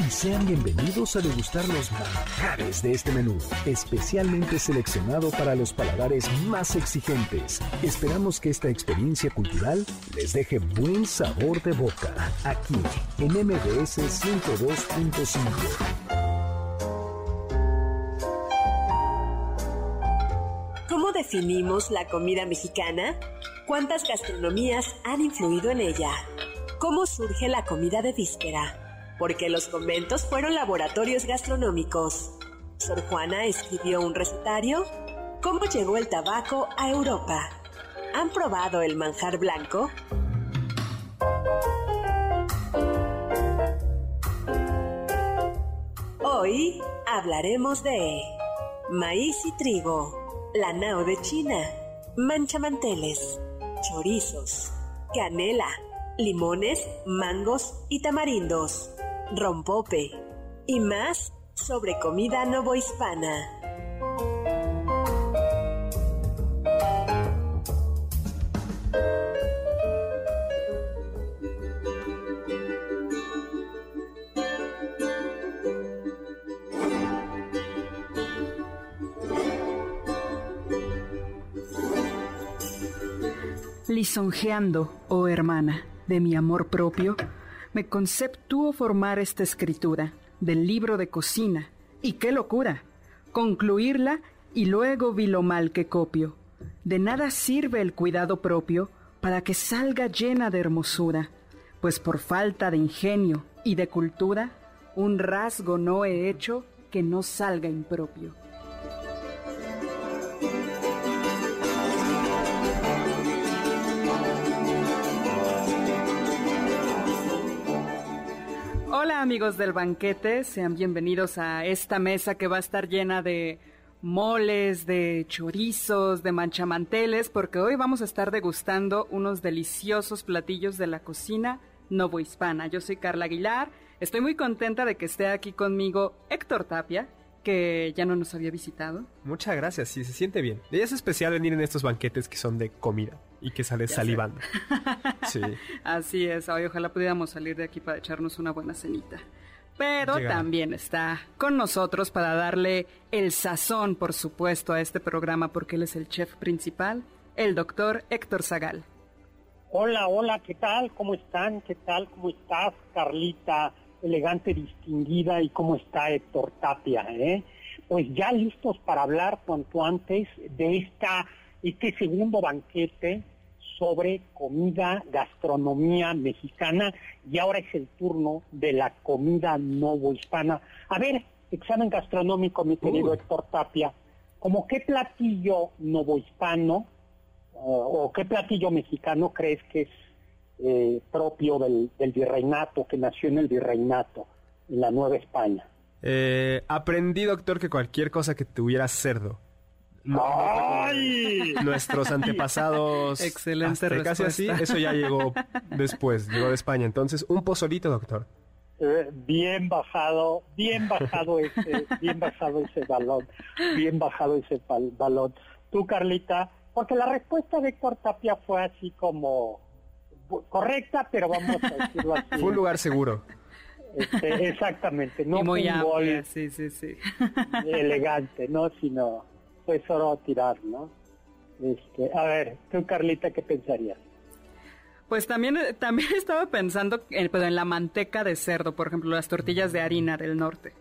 Y sean bienvenidos a degustar los manjares de este menú, especialmente seleccionado para los paladares más exigentes. Esperamos que esta experiencia cultural les deje buen sabor de boca, aquí en MBS 102.5. ¿Cómo definimos la comida mexicana? ¿Cuántas gastronomías han influido en ella? ¿Cómo surge la comida de víspera? Porque los conventos fueron laboratorios gastronómicos. Sor Juana escribió un recetario. ¿Cómo llegó el tabaco a Europa? ¿Han probado el manjar blanco? Hoy hablaremos de maíz y trigo, la nao de China, manchamanteles, chorizos, canela, limones, mangos y tamarindos rompope y más sobre comida novohispana. Lisonjeando, oh hermana, de mi amor propio, me conceptúo formar esta escritura del libro de cocina. ¡Y qué locura! Concluirla y luego vi lo mal que copio. De nada sirve el cuidado propio para que salga llena de hermosura, pues por falta de ingenio y de cultura, un rasgo no he hecho que no salga impropio. Hola amigos del banquete, sean bienvenidos a esta mesa que va a estar llena de moles, de chorizos, de manchamanteles, porque hoy vamos a estar degustando unos deliciosos platillos de la cocina novohispana. Yo soy Carla Aguilar, estoy muy contenta de que esté aquí conmigo Héctor Tapia, que ya no nos había visitado. Muchas gracias, sí, se siente bien. Y es especial venir en estos banquetes que son de comida y que sales salivando. sí. Así es, hoy ojalá pudiéramos salir de aquí para echarnos una buena cenita. Pero también está con nosotros para darle el sazón, por supuesto, a este programa, porque él es el chef principal, el doctor Héctor Zagal. Hola, hola, ¿qué tal? ¿Cómo están? ¿Qué tal? ¿Cómo estás, Carlita? elegante, distinguida y cómo está Héctor Tapia, ¿eh? Pues ya listos para hablar cuanto antes de esta, este segundo banquete sobre comida, gastronomía mexicana y ahora es el turno de la comida novohispana. A ver, examen gastronómico, mi querido Héctor Tapia, ¿como qué platillo novohispano o qué platillo mexicano crees que es eh, propio del, virreinato, que nació en el virreinato, en la Nueva España. Eh, aprendí, doctor, que cualquier cosa que tuviera cerdo. Nuestros antepasados. Excelente Casi así, eso ya llegó después, llegó de España. Entonces, un pozolito, doctor. Eh, bien bajado, bien bajado ese, bien bajado ese balón, bien bajado ese balón. Tú, Carlita, porque la respuesta de Héctor Tapia fue así como, correcta, pero vamos a decirlo así. Fue un lugar seguro. Este, exactamente, no muy un gol sí, sí, sí. elegante, ¿no? Sino fue solo tirar, ¿no? Este, a ver, tú Carlita, ¿qué pensarías? Pues también, también estaba pensando en, en la manteca de cerdo, por ejemplo, las tortillas de harina del norte.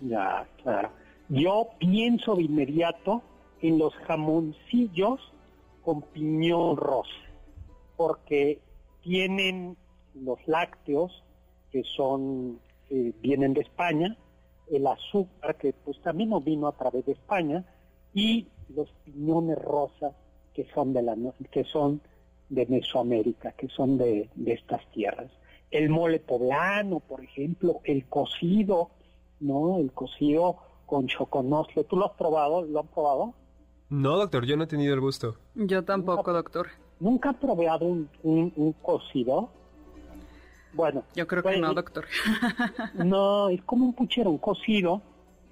Ya, claro. Yo pienso de inmediato en los jamoncillos con piñón rosa, porque tienen los lácteos que son eh, vienen de España, el azúcar que pues también nos vino a través de España y los piñones rosas que son de la que son de Mesoamérica, que son de, de estas tierras. El mole poblano, por ejemplo, el cocido, ¿no? El cocido con choconosle. ¿Tú lo has probado? ¿Lo han probado? No, doctor, yo no he tenido el gusto. Yo tampoco, doctor. ¿Nunca has probado un, un, cocido? Bueno. Yo creo que no, doctor. no, es como un puchero, un cocido,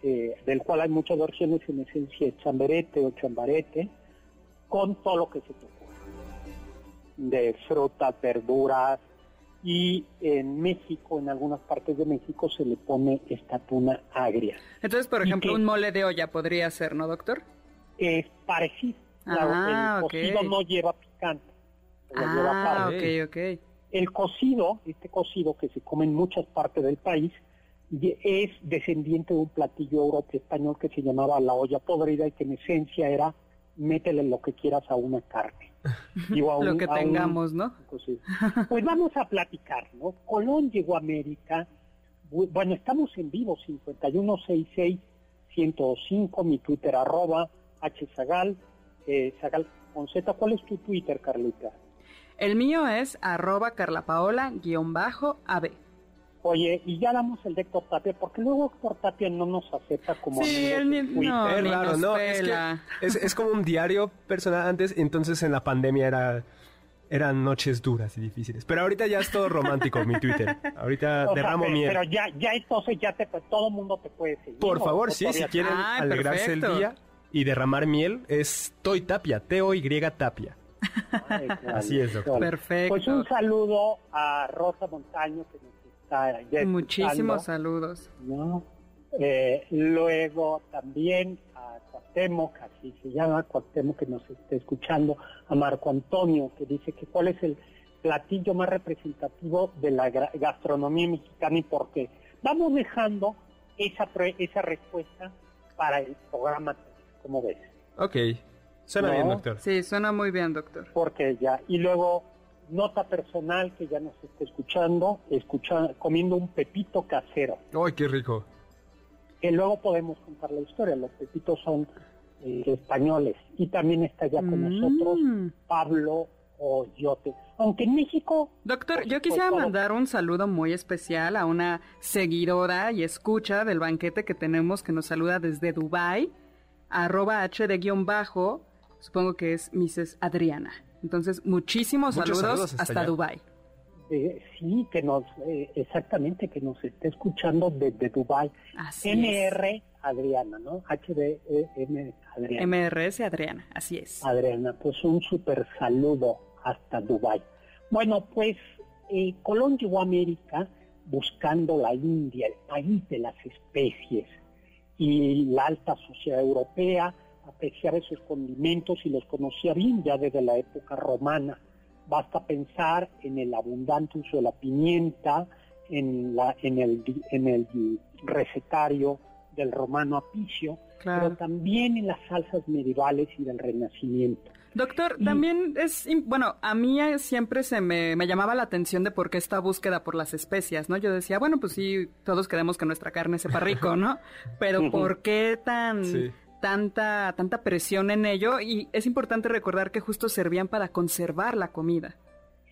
eh, del cual hay muchas versiones en esencia chamberete o chambarete, con todo lo que se te de frutas, verduras, y en México, en algunas partes de México, se le pone esta tuna agria. Entonces, por ejemplo, un mole de olla podría ser, ¿no, doctor? Es parecido. Ah, el cocido no lleva picante. Ah, ok, ok. El cocido, este cocido que se come en muchas partes del país, es descendiente de un platillo europeo español que se llamaba la olla podrida y que en esencia era métele lo que quieras a una carne. lo que tengamos, ¿no? Pues, pues, vamos a platicar, ¿no? Colón llegó a América, bueno, estamos en vivo, 5166-105, mi Twitter arroba, hzagal, eh, zagal con Z. ¿Cuál es tu Twitter, Carlita? El mío es arroba carlapaola-ab. Oye, y ya damos el de Héctor Tapia, porque luego Héctor Tapia no nos acepta como sí, él ni, no, es raro, ¿no? Es, que es, como un diario personal antes, entonces en la pandemia era eran noches duras y difíciles. Pero ahorita ya es todo romántico mi Twitter. Ahorita derramo miel. Pero ya, ya entonces ya te, todo el mundo te puede seguir. Por favor, sí, si quieren alegrarse el día y derramar miel, es Toy Tapia, T-O-Y Tapia. Así es, doctor. Perfecto. Pues un saludo a Rosa Montaño que nos Muchísimos saludos. Eh, luego también a Cuauhtémoc, así se llama, Cuauhtémoc que nos esté escuchando, a Marco Antonio, que dice que cuál es el platillo más representativo de la gastronomía mexicana y por qué. Vamos dejando esa, esa respuesta para el programa, como ves. Ok, suena bien, doctor. Sí, suena muy bien, doctor. Porque ya, y luego nota personal que ya nos está escuchando, escucha, comiendo un pepito casero. ¡Ay, qué rico! Que luego podemos contar la historia. Los pepitos son eh, españoles. Y también está ya con mm. nosotros Pablo Oyote. Aunque en México... Doctor, yo quisiera mandar un saludo muy especial a una seguidora y escucha del banquete que tenemos que nos saluda desde Dubai, arroba H de guion bajo, supongo que es Mrs. Adriana. Entonces, muchísimos saludos, hasta, Dubai. Eh, sí, que nos, eh, exactamente, que nos esté escuchando desde Dubai. Así MR Adriana, ¿no? HDM Adriana. MRS Adriana, así es. Adriana, pues un súper saludo hasta Dubai. Bueno, pues eh, Colón llegó a América buscando la India, el país de las especies, y la alta sociedad europea apreciaba esos condimentos y los conocía bien ya desde la época romana. Basta pensar en el abundante uso de la pimienta, en, la, en, el, en el recetario del romano Apicio, pero también en las salsas medievales y del Renacimiento. Doctor, también es, bueno, a mí siempre se me, me, llamaba la atención de por qué esta búsqueda por las especias, ¿no? Yo decía, bueno, pues sí, todos queremos que nuestra carne sepa rico, ¿no? Pero ¿por qué tan, tanta, tanta presión en ello y es importante recordar que justo servían para conservar la comida,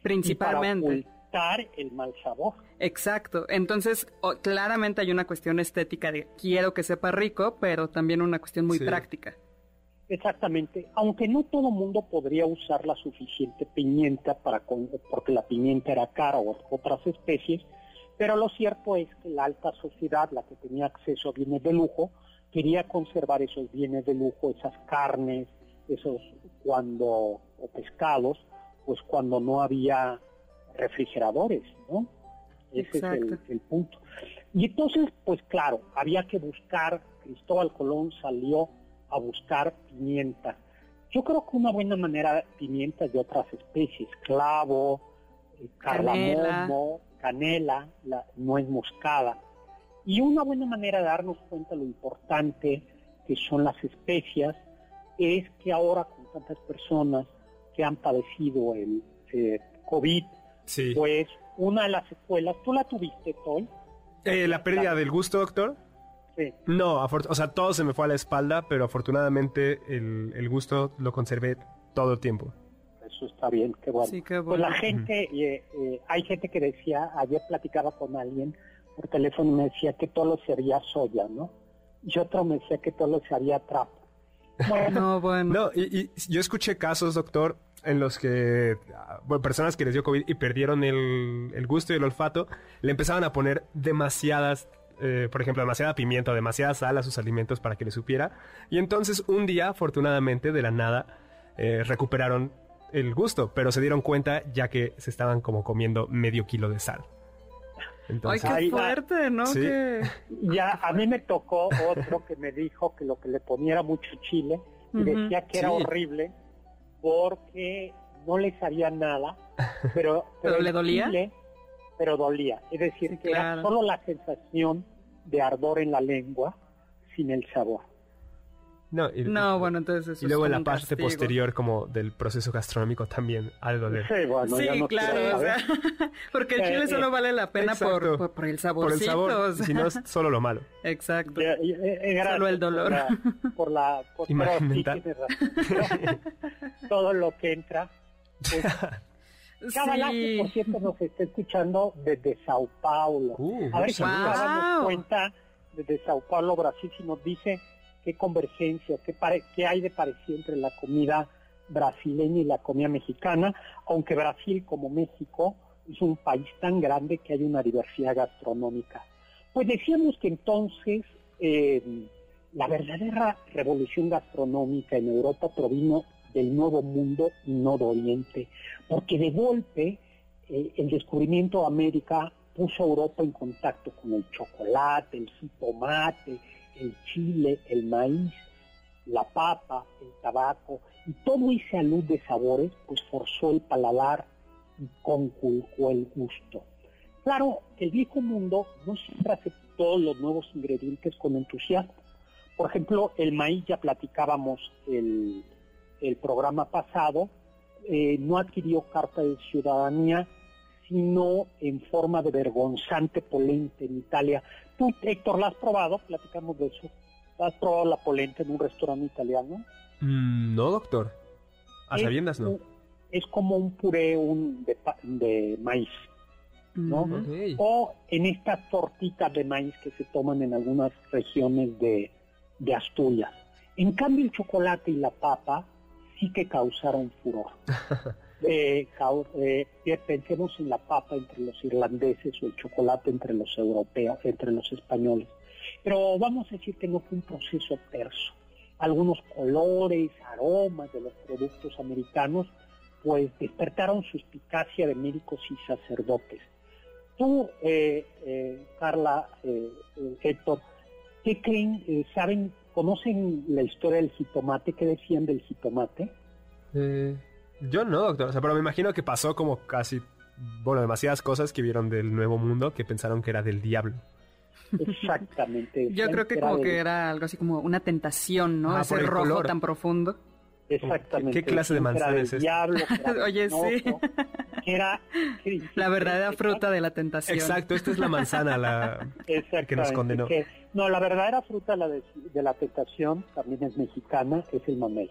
principalmente. Y para ocultar el mal sabor. Exacto. Entonces, claramente hay una cuestión estética de quiero que sepa rico, pero también una cuestión muy práctica. Exactamente. Aunque no todo mundo podría usar la suficiente pimienta para porque la pimienta era cara o otras especies, pero lo cierto es que la alta sociedad, la que tenía acceso a bienes de lujo, quería conservar esos bienes de lujo, esas carnes, esos cuando, o pescados, pues cuando no había refrigeradores, ¿no? Ese es el, punto. Y entonces, pues claro, había que buscar, Cristóbal Colón salió a buscar pimienta. Yo creo que una buena manera, pimienta de otras especies, clavo, eh, cardamomo, canela, la nuez moscada. Y una buena manera de darnos cuenta de lo importante que son las especias es que ahora con tantas personas que han padecido el eh, COVID, Sí. pues una de las secuelas, ¿tú la tuviste, Toy? Eh, ¿La pérdida del gusto, doctor? Sí. No, o sea, todo se me fue a la espalda, pero afortunadamente el, el gusto lo conservé todo el tiempo. Eso está bien, qué bueno. Sí, qué Pues bueno. la gente, eh, eh, hay gente que decía, ayer platicaba con alguien por teléfono y me decía que todo lo sería soya, ¿no? Y otro me decía que todo lo sería trapo. Bueno, No, bueno. No, y, y yo escuché casos, doctor, en los que bueno, personas que les dio COVID y perdieron el, el gusto y el olfato, le empezaban a poner demasiadas, eh, por ejemplo, demasiada pimienta o demasiada sal a sus alimentos para que les supiera. Y entonces un día, afortunadamente, de la nada, eh, recuperaron el gusto, pero se dieron cuenta ya que se estaban como comiendo medio kilo de sal. Ay, qué Ahí va. fuerte, ¿no? Sí. Que... ya a mí me tocó otro que me dijo que lo que le ponía era mucho chile y decía que era Sí. horrible porque no les haría nada, pero, ¿Pero le dolía? chile, pero dolía. Es decir, Sí, que era solo la sensación de ardor en la lengua sin el sabor. No, y, No, bueno, entonces eso y luego es en la parte castigo. posterior como del proceso gastronómico también al doler. Sí, bueno, sí, no claro, o sea, porque el Eh, chile solo eh, vale la pena por, exacto. por, por el Por saborcito. el sabor, o sea, si no es solo lo malo. Exacto. Eh, eh, eh, Solo el dolor. Por la, por la por- sí razón. Todo lo que entra. pues, Cábala, que Sí. por cierto nos está escuchando desde Sao Paulo. Uh, A ver si nos damos cuenta desde Sao Paulo, Brasil, si nos dice qué convergencia, qué, hay de parecido entre la comida brasileña y la comida mexicana, aunque Brasil, como México, es un país tan grande que hay una diversidad gastronómica. Pues decíamos que entonces eh, la verdadera revolución gastronómica en Europa provino del Nuevo Mundo y no Oriente, porque de golpe eh, el descubrimiento de América puso a Europa en contacto con el chocolate, el jitomate, el chile, el maíz, la papa, el tabaco, y todo ese alud de sabores pues forzó el paladar y conculcó el gusto. Claro, el viejo mundo no siempre aceptó los nuevos ingredientes con entusiasmo. Por ejemplo, el maíz, ya platicábamos el, el programa pasado, eh, no adquirió carta de ciudadanía, sino en forma de vergonzante polenta en Italia. Tú, Héctor, ¿la has probado? Platicamos de eso. ¿Has probado la polenta en un restaurante italiano? Mm, no, doctor. A Es sabiendas no. Es como un puré un de, pa- de maíz. ¿no? O en estas tortitas de maíz que se toman en algunas regiones de, de Asturias. En cambio, el chocolate y la papa sí que causaron furor. Eh, eh, pensemos en la papa entre los irlandeses o el chocolate entre los europeos, entre los españoles. Pero vamos a decir que no fue un proceso terso. Algunos colores, aromas de los productos americanos, pues despertaron suspicacia de médicos y sacerdotes. Tú, eh, eh, Carla, eh, Héctor, ¿qué creen? ¿Saben, conocen la historia del jitomate? ¿Qué decían del jitomate? Yo no, doctor. O sea, pero me imagino que pasó como casi, bueno, demasiadas cosas que vieron del Nuevo Mundo que pensaron que era del diablo. Exactamente. Yo creo que como que era algo así como una tentación, ¿no? Ah, Ese rojo color. tan profundo. Exactamente. ¿Qué clase de manzana del es esta? Oye, sí. era. La verdadera fruta de la tentación. Exacto, esta es la manzana, la... Que nos condenó. que- no, la verdadera fruta la de, de la tentación también es mexicana, es el mamey.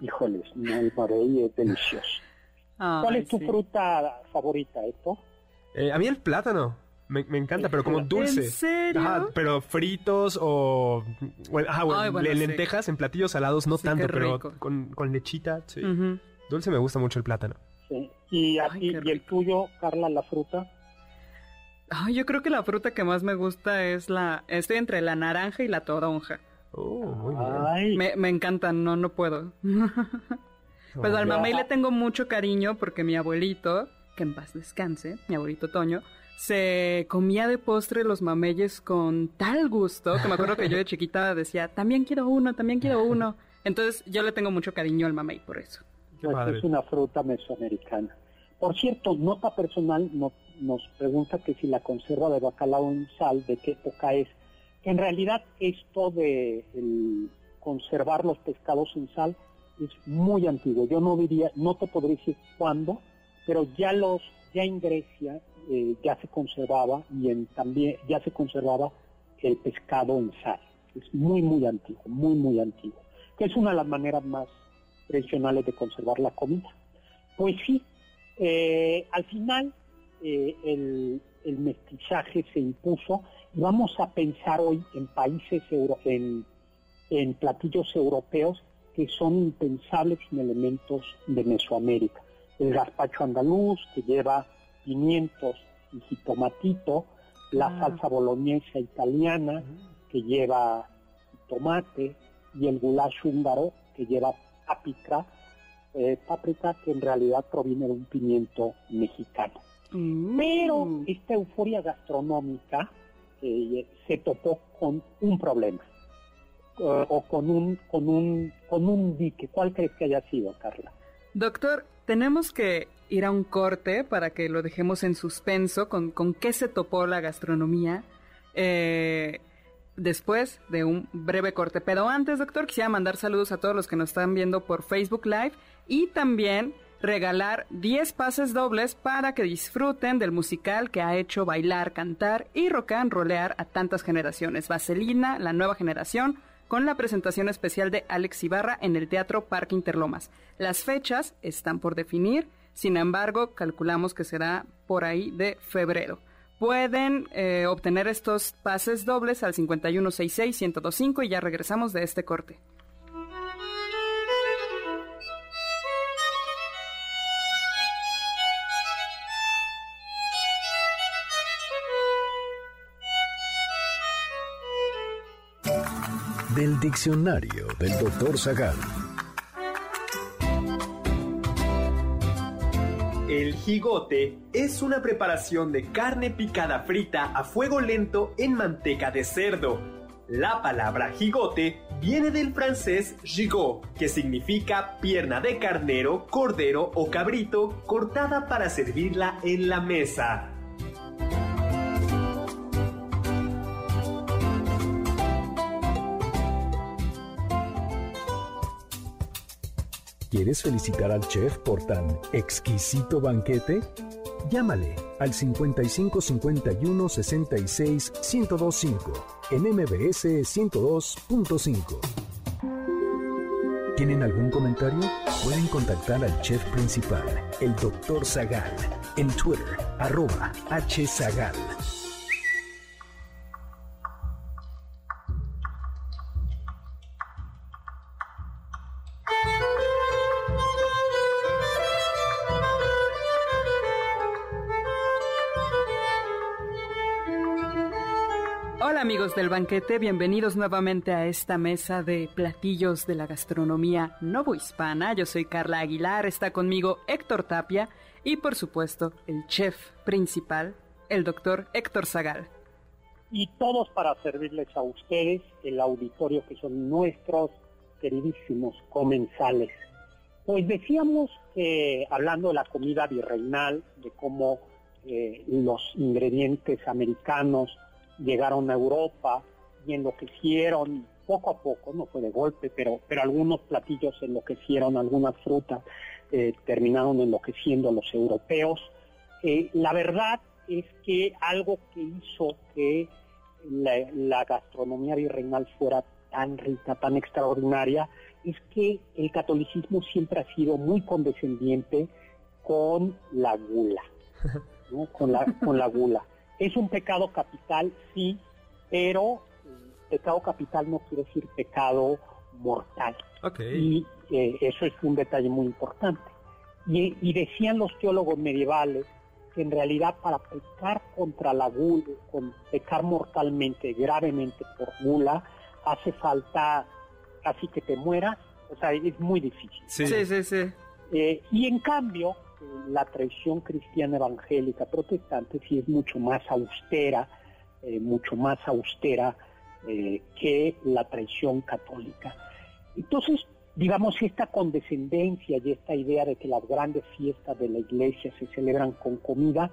Híjoles, no, el mamey es delicioso. Ay, ¿Cuál es tu sí. fruta favorita, Esto? Eh, a mí el plátano. Me, me encanta, pero como ¿En dulce. ¿En serio? Ajá, pero fritos o... Bueno, ajá, bueno, Ay, bueno, le- sí. lentejas en platillos salados no Sí, tanto, pero con, con lechita, sí. Dulce me gusta mucho el plátano. Sí. ¿Y, a Ay, ti- qué y el tuyo, Carla, la fruta? Ay, yo creo que la fruta que más me gusta es la... Estoy entre la naranja y la toronja. Oh, muy bien. Ay, Me, me encantan, no, no puedo. Pues al ya. mamey le tengo mucho cariño porque mi abuelito, que en paz descanse, mi abuelito Toño, se comía de postre los mameyes con tal gusto que me acuerdo que yo de chiquita decía, también quiero uno, también quiero uno. Entonces yo le tengo mucho cariño al mamey por eso. Pues es una fruta mesoamericana. Por cierto, nota personal no- nos pregunta que si la conserva de bacalao en sal, de qué época es. En realidad esto de conservar los pescados en sal es muy antiguo. Yo no diría, no te podría decir cuándo, pero ya los, ya en Grecia eh, ya se conservaba y también ya se conservaba el pescado en sal. Es muy, muy antiguo, muy, muy antiguo. Que es una de las maneras más tradicionales de conservar la comida. Pues sí, eh, al final eh, el, mestizaje se impuso vamos a pensar hoy en países, euro, en, en platillos europeos que son impensables en elementos de Mesoamérica. El gazpacho andaluz, que lleva pimientos y jitomatito, la ah. salsa boloñesa italiana, que lleva tomate, y el goulash húngaro, que lleva paprika, eh, paprika que en realidad proviene de un pimiento mexicano. Mm. Pero esta euforia gastronómica se topó con un problema eh, o con un, con, un, con un dique. ¿Cuál crees que haya sido, Carla? Doctor, tenemos que ir a un corte para que lo dejemos en suspenso con, con qué se topó la gastronomía. Eh, después de un breve corte. Pero antes, doctor, quisiera mandar saludos a todos los que nos están viendo por Facebook Live y también regalar 10 pases dobles para que disfruten del musical que ha hecho bailar, cantar y rock and rollear a tantas generaciones. Vaselina, la nueva generación, con la presentación especial de Alex Ibarra en el Teatro Parque Interlomas. Las fechas están por definir, sin embargo, calculamos que será por ahí de febrero. Pueden eh, obtener estos pases dobles al 5166-1025 y ya regresamos de este corte. Diccionario del doctor Zagal. El jigote es una preparación de carne picada frita a fuego lento en manteca de cerdo. La palabra jigote viene del francés gigot, que significa pierna de carnero, cordero o cabrito cortada para servirla en la mesa. ¿Quieres felicitar al chef por tan exquisito banquete? Llámale al 55 51 66 1025 en MBS 102.5. ¿Tienen algún comentario? Pueden contactar al chef principal, el Dr. Zagal, en Twitter, arroba hzagal. Del banquete, bienvenidos nuevamente a esta mesa de platillos de la gastronomía novohispana. Yo soy Carla Aguilar, está conmigo Héctor Tapia y por supuesto el chef principal, el doctor Héctor Zagal. Y todos para servirles a ustedes, el auditorio que son nuestros queridísimos comensales. Pues decíamos que hablando de la comida virreinal, de cómo eh, los ingredientes americanos llegaron a Europa y enloquecieron poco a poco, no fue de golpe, pero, pero algunos platillos enloquecieron, algunas frutas eh, terminaron enloqueciendo a los europeos. Eh, la verdad es que algo que hizo que la, gastronomía virreinal fuera tan rica, tan extraordinaria, es que el catolicismo siempre ha sido muy condescendiente con la gula, con, la, con la gula. Es un pecado capital, sí, pero eh, pecado capital no quiere decir pecado mortal. Y eh, eso es un detalle muy importante. Y, decían los teólogos medievales que en realidad para pecar contra la gula, con pecar mortalmente, gravemente por gula, hace falta casi que te mueras. O sea, es muy difícil. Sí, sí, sí. Eh, y en cambio, la tradición cristiana evangélica protestante sí es mucho más austera, eh, mucho más austera eh, que la tradición católica. Entonces, digamos, esta condescendencia y esta idea de que las grandes fiestas de la iglesia se celebran con comida,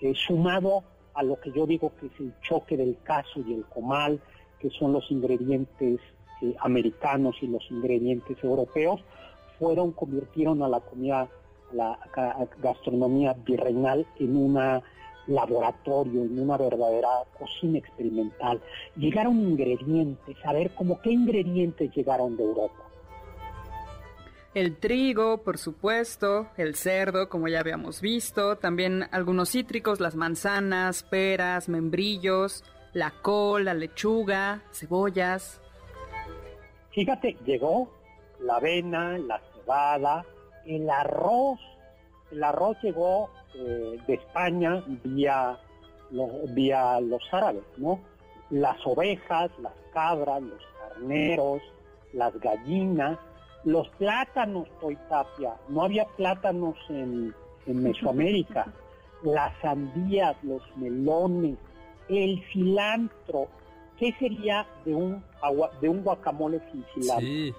eh, sumado a lo que yo digo que es el choque del caso y el comal, que son los ingredientes americanos y los ingredientes europeos fueron, convirtieron a la comida, la gastronomía virreinal en una laboratorio, en una verdadera cocina experimental. Llegaron ingredientes, a ver como qué ingredientes llegaron de Europa. El trigo, por supuesto, el cerdo, como ya habíamos visto, también algunos cítricos, las manzanas, peras, membrillos, la col, la lechuga, cebollas. Fíjate, llegó la avena, la cebada, el arroz. El arroz llegó eh, de España vía, vía los árabes, ¿no? Las ovejas, las cabras, los carneros, las gallinas, los plátanos, Tapia, no había plátanos en, en Mesoamérica, las sandías, los melones, el cilantro, ¿qué sería de un, agua, de un guacamole sin cilantro? Sí.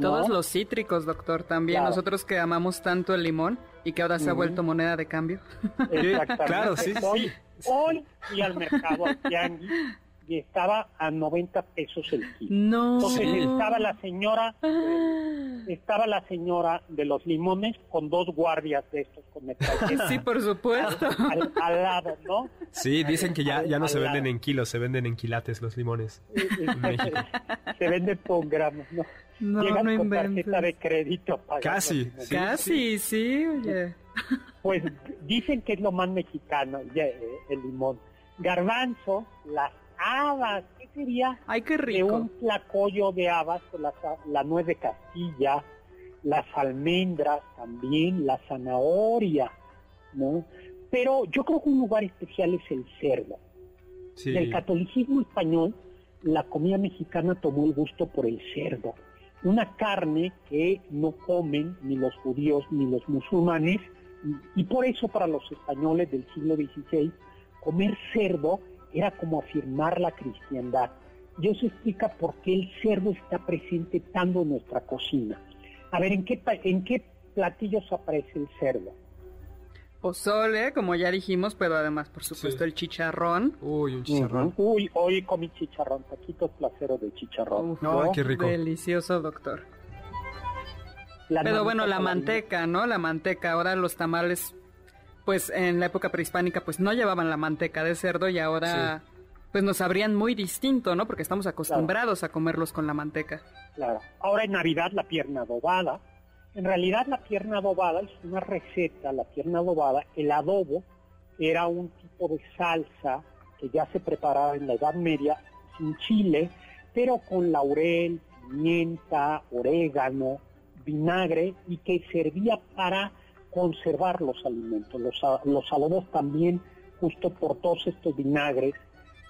Todos los cítricos, doctor, también. Nosotros que amamos tanto el limón y que ahora se ha vuelto moneda de cambio. Exactamente. claro, sí, hoy, hoy fui al mercado, al tianguis, y estaba a 90 pesos el kilo. No. Entonces estaba la señora, ah. estaba la señora de los limones con dos guardias de estos con Sí, por supuesto. Al, lado, ¿no? Sí, dicen que ya, ya no se venden en kilos, se venden en quilates los limones. Se venden por gramos, ¿no? No, Llegan no con tarjeta de crédito. Casi, sí, Casi, sí, oye. Pues dicen que es lo más mexicano, eh, el limón. Garbanzo, las habas, ¿qué sería? Ay, qué rico. De un tlacoyo de habas, la, la nuez de Castilla, las almendras también, la zanahoria, ¿no? Pero yo creo que un lugar especial es el cerdo. Del catolicismo español, la comida mexicana tomó el gusto por el cerdo una carne que no comen ni los judíos ni los musulmanes, y, por eso para los españoles del siglo XVI, comer cerdo era como afirmar la cristiandad. Y eso explica por qué el cerdo está presente tanto en nuestra cocina. A ver, ¿en qué, en qué platillos aparece el cerdo? Pozole, como ya dijimos, pero además, por supuesto, el chicharrón. Uy, un chicharrón. Uy, hoy comí chicharrón, taquitos placeros de chicharrón. no, qué rico. Delicioso, doctor. pero bueno, la manteca, ¿no? La manteca. Ahora los tamales, pues en la época prehispánica, pues no llevaban la manteca de cerdo y ahora... Pues nos sabrían muy distinto, ¿no? Porque estamos acostumbrados a comerlos con la manteca. Claro. Ahora en Navidad la pierna adobada, en realidad la pierna adobada es una receta, la pierna adobada, el adobo era un tipo de salsa que ya se preparaba en la Edad Media sin chile, pero con laurel, pimienta, orégano, vinagre y que servía para conservar los alimentos. Los, los adobos también, justo por todos estos vinagres,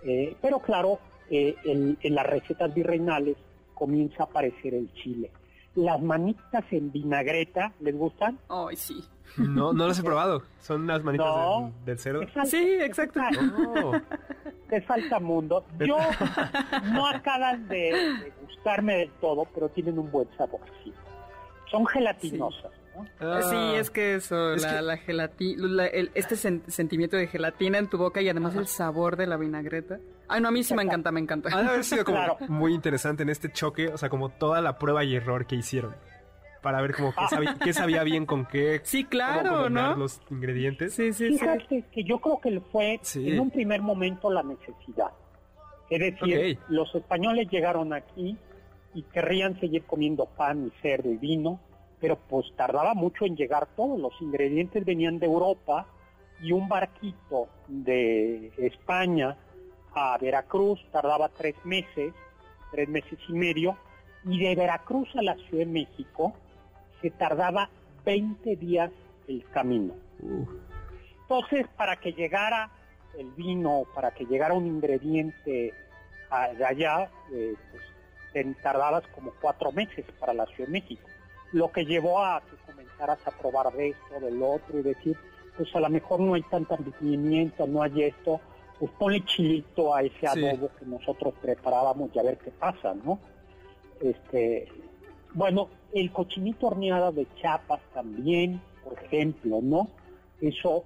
eh, pero claro, eh, en las recetas virreinales comienza a aparecer el chile las manitas en vinagreta, ¿les gustan? Ay, sí. No, no las he probado. Son las manitas del, cerdo. sí, exacto. Oh. Te falta mundo. Yo no acaban de, gustarme del todo, pero tienen un buen sabor. Sí. Son gelatinosas. Ah. sí, es que eso, la, gelatina, este sentimiento de gelatina en tu boca y además el sabor de la vinagreta. Ay, no, a mí sí me encanta, me encanta. Ha de haber sido como muy interesante en este choque, o sea, como toda la prueba y error que hicieron. Para ver como qué sabía, bien con qué. Sí, claro, ¿no? los ingredientes. Sí, sí, Fíjate que yo creo que fue en un primer momento la necesidad. Es decir, los españoles llegaron aquí y querrían seguir comiendo pan y cerdo y vino pero pues tardaba mucho en llegar todo. Los ingredientes venían de Europa y un barquito de España a Veracruz tardaba tres meses, tres meses y medio, y de Veracruz a la Ciudad de México se tardaba 20 días el camino. Entonces, para que llegara el vino, para que llegara un ingrediente de allá, eh, pues, tardabas como cuatro meses para la Ciudad de México lo que llevó a que comenzaras a probar de esto, del otro y decir, pues a lo mejor no hay tanta rendimiento, no hay esto, pues ponle chilito a ese adobo que nosotros preparábamos y a ver qué pasa, ¿no? Este, bueno, el cochinito horneado de chapas también, por ejemplo, ¿no? Eso.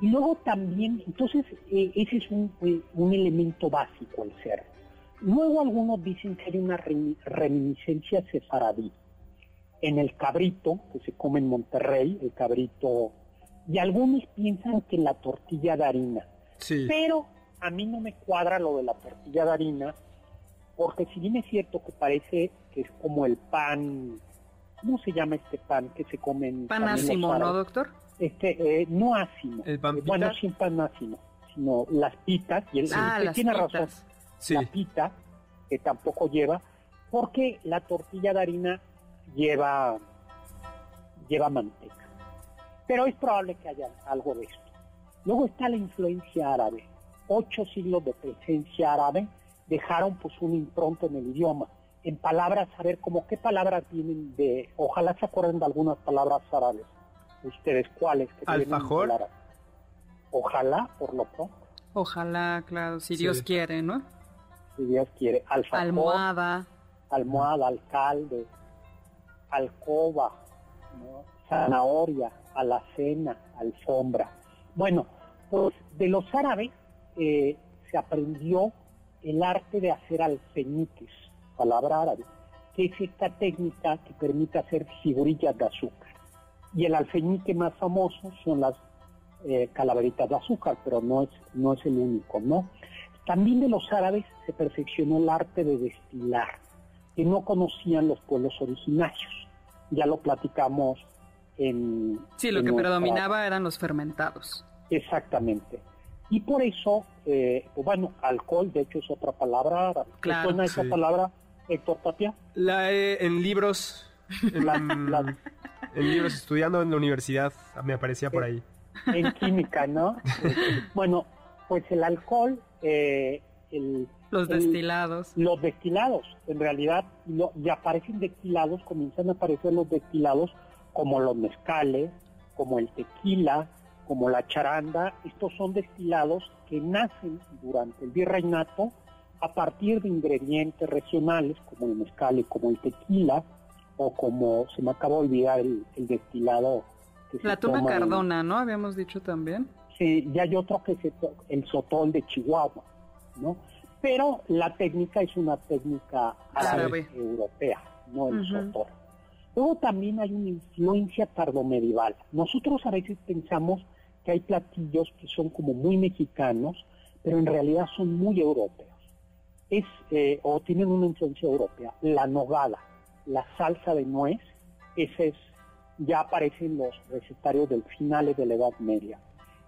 Y luego también, entonces, eh, ese es un, eh, un elemento básico el cerdo. Luego algunos dicen que hay una reminiscencia sefaradí en el cabrito que se come en Monterrey, el cabrito, y algunos piensan que la tortilla de harina. Sí. Pero a mí no me cuadra lo de la tortilla de harina, porque si bien es cierto que parece que es como el pan, ¿cómo se llama este pan que se come en Pan ácimo, ¿no, doctor? Este, eh, no ácimo. ¿El pan bueno, sin pan ácimo, sino las pitas, y el, ah, usted tiene razón, Sí. la pita, que tampoco lleva, porque la tortilla de harina lleva, lleva manteca. Pero es probable que haya algo de esto. Luego está la influencia árabe. Ocho siglos de presencia árabe dejaron pues un impronto en el idioma. En palabras, a ver, como qué palabras tienen de, ojalá se acuerden de algunas palabras árabes. Ustedes, ¿cuáles? Que tienen Alfajor. árabe? Ojalá, por lo pronto, Ojalá, claro, si Sí. Dios quiere, ¿no? si Dios quiere. Alfajor, Almohada. almohada, alcalde, alcoba, zanahoria, alacena, alfombra. Bueno, pues de los árabes eh, se aprendió el arte de hacer alfeñiques, palabra árabe, que es esta técnica que permite hacer figurillas de azúcar. Y el alfeñique más famoso son las eh, calaveritas de azúcar, pero no es, no es el único, ¿no? También de los árabes se perfeccionó el arte de destilar, que no conocían los pueblos originarios. Ya lo platicamos en... Sí, lo en que nuestra- predominaba eran los fermentados. Exactamente. Y por eso, eh, pues bueno, alcohol, de hecho, es otra palabra árabe. ¿Te Claro, suena esa sí. palabra, Héctor Tapia? La, eh, en libros, en, La- la- en libros estudiando en la universidad, me aparecía por ahí. en química, ¿no? bueno, pues el alcohol, eh, el, Los el- destilados. los destilados, en realidad, lo- y aparecen destilados, comienzan a aparecer los destilados como los mezcales, como el tequila, como la charanda. Estos son destilados que nacen durante el virreinato a partir de ingredientes regionales como el mezcal y como el tequila, o como se me acaba de olvidar el, el destilado. que se La tuna toma en- cardona, ¿no? Habíamos dicho también. Sí, y hay otro que es el sotol de Chihuahua, ¿no? Pero la técnica es una técnica árabe europea, no el Ujú. sotol. Luego también hay una influencia tardomedieval. Nosotros a veces pensamos que hay platillos que son como muy mexicanos, pero en realidad son muy europeos. Es, eh, o tienen una influencia europea. La nogada, la salsa de nuez, ese es, ya aparecen los recetarios del finales de la Edad Media.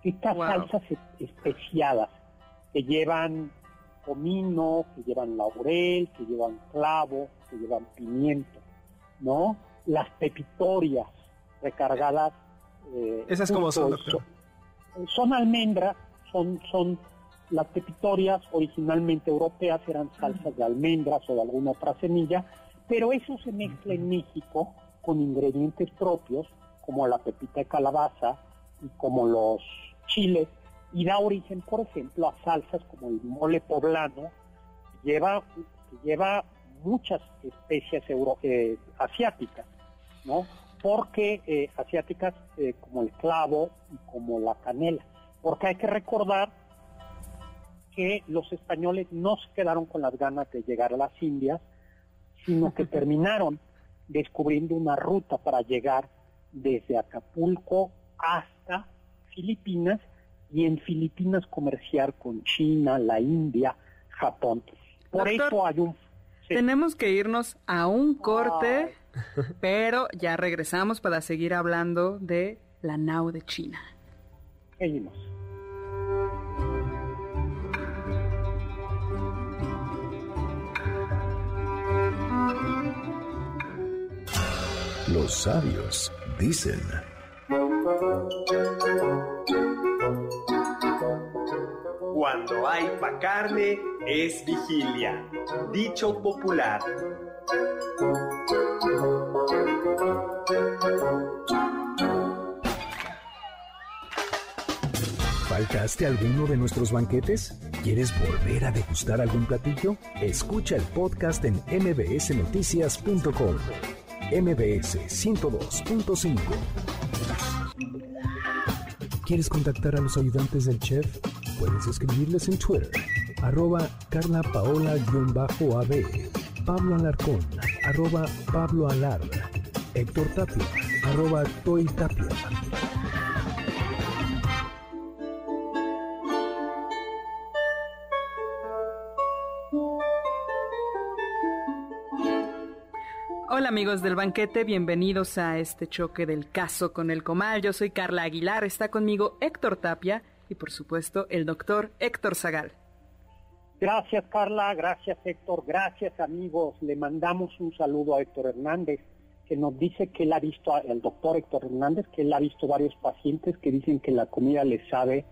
Estas Wow. salsas especiadas que llevan comino, que llevan laurel, que llevan clavo, que llevan pimiento, ¿no? Las pepitorias recargadas. eh, ¿Esas cómo son, doctor? Son, son almendras, son, son las pepitorias originalmente europeas, eran salsas de almendras o de alguna otra semilla, pero eso se mezcla en México con ingredientes propios, como la pepita de calabaza y como los chiles, y da origen, por ejemplo, a salsas como el mole poblano, que lleva, que lleva muchas especias euro- eh, asiáticas, ¿no? Porque eh, asiáticas eh, como el clavo y como la canela. Porque hay que recordar que los españoles no se quedaron con las ganas de llegar a las Indias, sino que terminaron descubriendo una ruta para llegar desde Acapulco hasta Filipinas y en Filipinas comerciar con China, la India, Japón. Por Doctor, eso hay un... sí. Tenemos que irnos a un corte, pero ya regresamos para seguir hablando de la nao de China. Seguimos. Los sabios dicen, Cuando hay pa' carne es vigilia. Dicho popular. ¿faltaste alguno de nuestros banquetes? ¿Quieres volver a degustar algún platillo? Escucha el podcast en mbsnoticias.com. MBS 102.5. ¿Quieres contactar a los ayudantes del chef? Puedes escribirles en Twitter, arroba Carla Paola-AB, Pablo Alarcón, arroba Pablo Alar, Héctor Tapia, arroba Toy Tapia. Hola amigos del banquete, bienvenidos a este choque del caso con el comal. Yo soy Carla Aguilar, está conmigo Héctor Tapia y por supuesto el doctor Héctor Zagal. Gracias Carla, gracias Héctor, gracias amigos. Le mandamos un saludo a Héctor Hernández que nos dice que él ha visto, el doctor Héctor Hernández, que él ha visto varios pacientes que dicen que la comida les sabe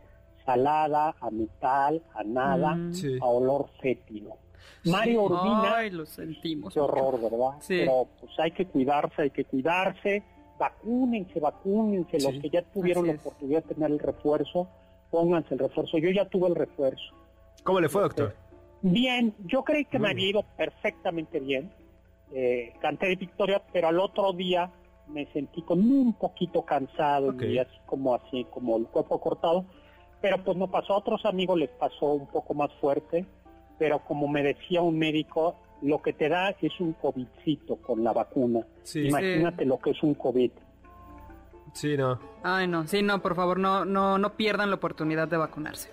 salada, a metal, a nada, Mm. Sí. a olor fétido. Mario Urbina, Ay, lo sentimos. qué horror, ¿verdad? Sí. Pero pues hay que cuidarse, hay que cuidarse, vacúnense, vacúnense, los Sí. que ya tuvieron la oportunidad de tener el refuerzo, pónganse el refuerzo. Yo ya tuve el refuerzo. ¿Cómo le fue, doctor? Bien, yo creí que me había ido perfectamente bien. Eh, canté de victoria, pero al otro día me sentí con un poquito cansado y así como así, como el cuerpo cortado. Pero pues no pasó. A otros amigos les pasó un poco más fuerte. Pero como me decía un médico, lo que te da es un COVIDcito con la vacuna. Sí, Imagínate lo que es un COVID. Sí, no. Ay, no, sí, no, por favor, no, no, no pierdan la oportunidad de vacunarse.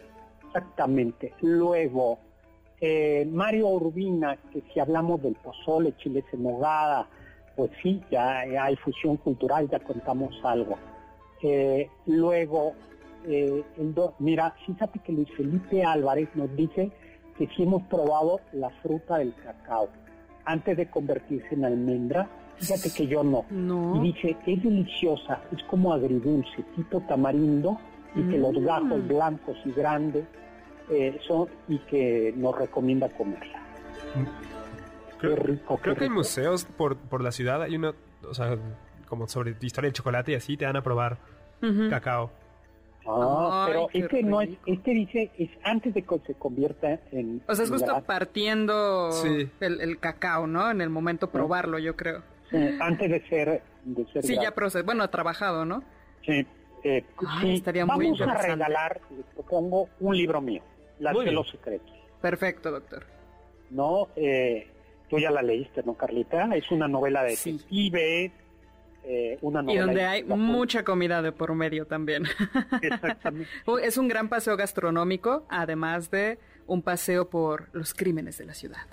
Exactamente. Luego, eh, Mario Urbina, que si hablamos del pozole, chiles en nogada, pues sí, ya, ya hay fusión cultural, ya contamos algo. Eh, luego, eh, el do- mira, fíjate que Luis Felipe Álvarez nos dice que sí hemos probado la fruta del cacao antes de convertirse en almendra. Fíjate que yo no. No. Y dice, es deliciosa, es como agridulce, tipo tamarindo, y que los Mm. gajos blancos y grandes eh, son, y que nos recomienda comerla. Creo, Qué rico, creo qué que hay rico. museos por, por la ciudad. Hay uno, o sea, como sobre historia del chocolate y así te dan a probar cacao. Ah, Ay, pero este no es, rico. este dice, es antes de que se convierta en... O sea, es en justo grasa. partiendo Sí. el, el cacao, ¿no? En el momento probarlo, yo creo. Eh, antes de ser... De ser Sí, ya proceso. Bueno, trabajado, ¿no? Sí, eh, Ay, sí. estaría muy Vamos a regalar, les propongo, un libro mío, Las de los secretos. Perfecto, doctor. ¿no? Eh, tú ya la leíste, ¿no, Carlita? Es una novela de Sí. detectives, eh, una Y novela... donde hay mucha comida de por medio también. Exactamente. Es un gran paseo gastronómico, además de un paseo por los crímenes de la ciudad.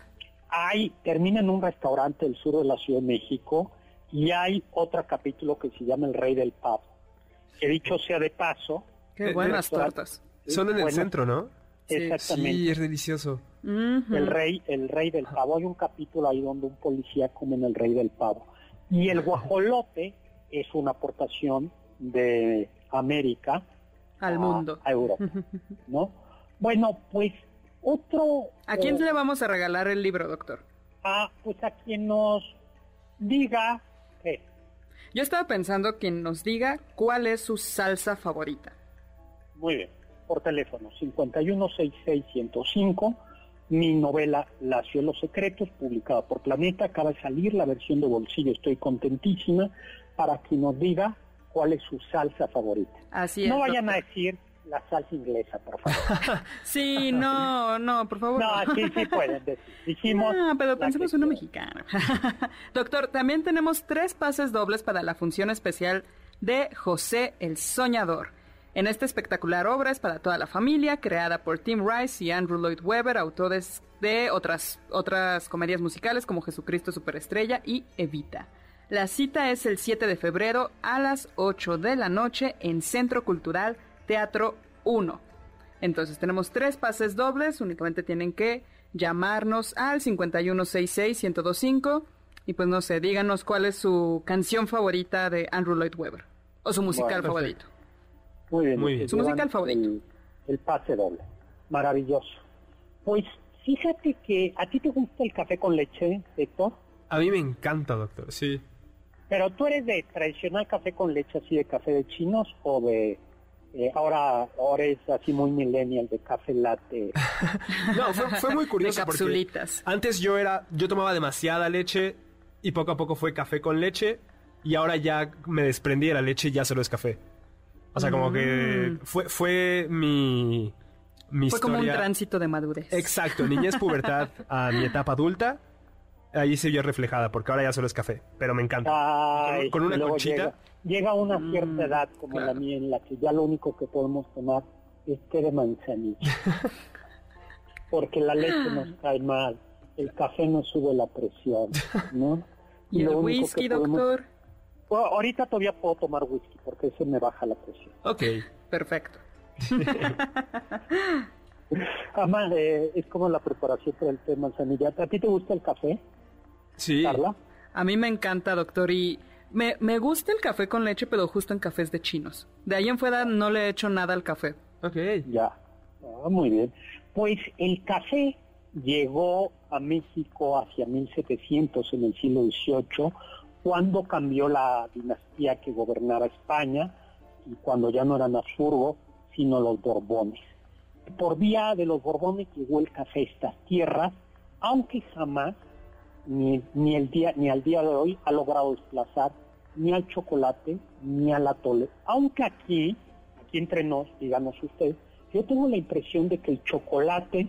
Hay, termina en un restaurante del sur de la Ciudad de México y hay otro capítulo que se llama El Rey del Pavo. Que dicho sea de paso... Qué buenas tortas. Son en el bueno, centro, ¿no? Sí. Exactamente. Sí, es delicioso. El rey, el rey del pavo. Hay un capítulo ahí donde un policía come en el rey del pavo. Y el guajolote es una aportación de América Al a- mundo. a Europa, ¿no? Bueno, pues otro... ¿A quién eh, le vamos a regalar el libro, doctor? a, pues a quien nos diga Yo estaba pensando que nos diga cuál es su salsa favorita. muy bien por teléfono 5166105 mi novela La de los secretos publicada por Planeta acaba de salir la versión de bolsillo estoy contentísima para que nos diga cuál es su salsa favorita Así es. no vayan a decir la salsa inglesa por favor Sí, no, no, por favor. no sí sí pueden decir dijimos Ah, pero pensemos uno mexicano. Doctor, también tenemos tres pases dobles para la función especial de José el Soñador. En esta espectacular obra es para toda la familia, creada por Tim Rice y Andrew Lloyd Webber, autores de otras, otras comedias musicales como Jesucristo Superestrella y Evita. La cita es el 7 de febrero a las 8 de la noche en Centro Cultural Teatro 1. Entonces tenemos tres pases dobles, únicamente tienen que llamarnos al 5166-1025 y pues no sé, díganos cuál es su canción favorita de Andrew Lloyd Webber o su musical Bueno, favorito. Muy bien. Muy bien. se Su musical favorito. El, el pase doble. Maravilloso. Pues fíjate que a ti te gusta el café con leche, Héctor, A mí me encanta, doctor, sí. pero tú eres de tradicional café con leche, así de café de chinos o de... eh, ahora, ahora es así muy millennial de café latte. No, fue, fue muy De curioso porque antes yo era, yo tomaba demasiada leche y poco a poco fue café con leche y ahora ya me desprendí de la leche y ya solo es café. O sea, como que Mm. fue, fue mi, mi Fue como un tránsito de madurez. Exacto, niñez, pubertad a mi etapa adulta. Ahí se vio reflejada, porque ahora ya solo es café, pero me encanta. Ay, Con- una y conchita. Llega, llega una Mm, cierta edad como claro. la mía en la que ya lo único que podemos tomar es té de manzanilla. Porque la leche nos cae mal, el café nos sube la presión, ¿no? ¿Y el lo único whisky, que podemos- doctor? Bueno, ahorita todavía puedo tomar whisky porque ese me baja la presión. Ok. Perfecto. Además, eh, es como la preparación para el té de manzanilla. ¿A ti te gusta el café, Sí. Carla? A mí me encanta, doctor, y me, me gusta el café con leche, pero justo en cafés de chinos. De ahí en fuera no le he hecho nada al café. Ok. Ya, Ah, muy bien. Pues el café llegó a México hacia 1700 en el siglo XVIII, cuando cambió la dinastía que gobernaba España y cuando ya no eran Habsburgo, sino los Borbones. Por vía de los Borbones llegó el café a estas tierras, aunque jamás, ni, ni, el día, ni al día de hoy, ha logrado desplazar ni al chocolate ni al atole. Aunque aquí, aquí entre nos, díganos usted, yo tengo la impresión de que el chocolate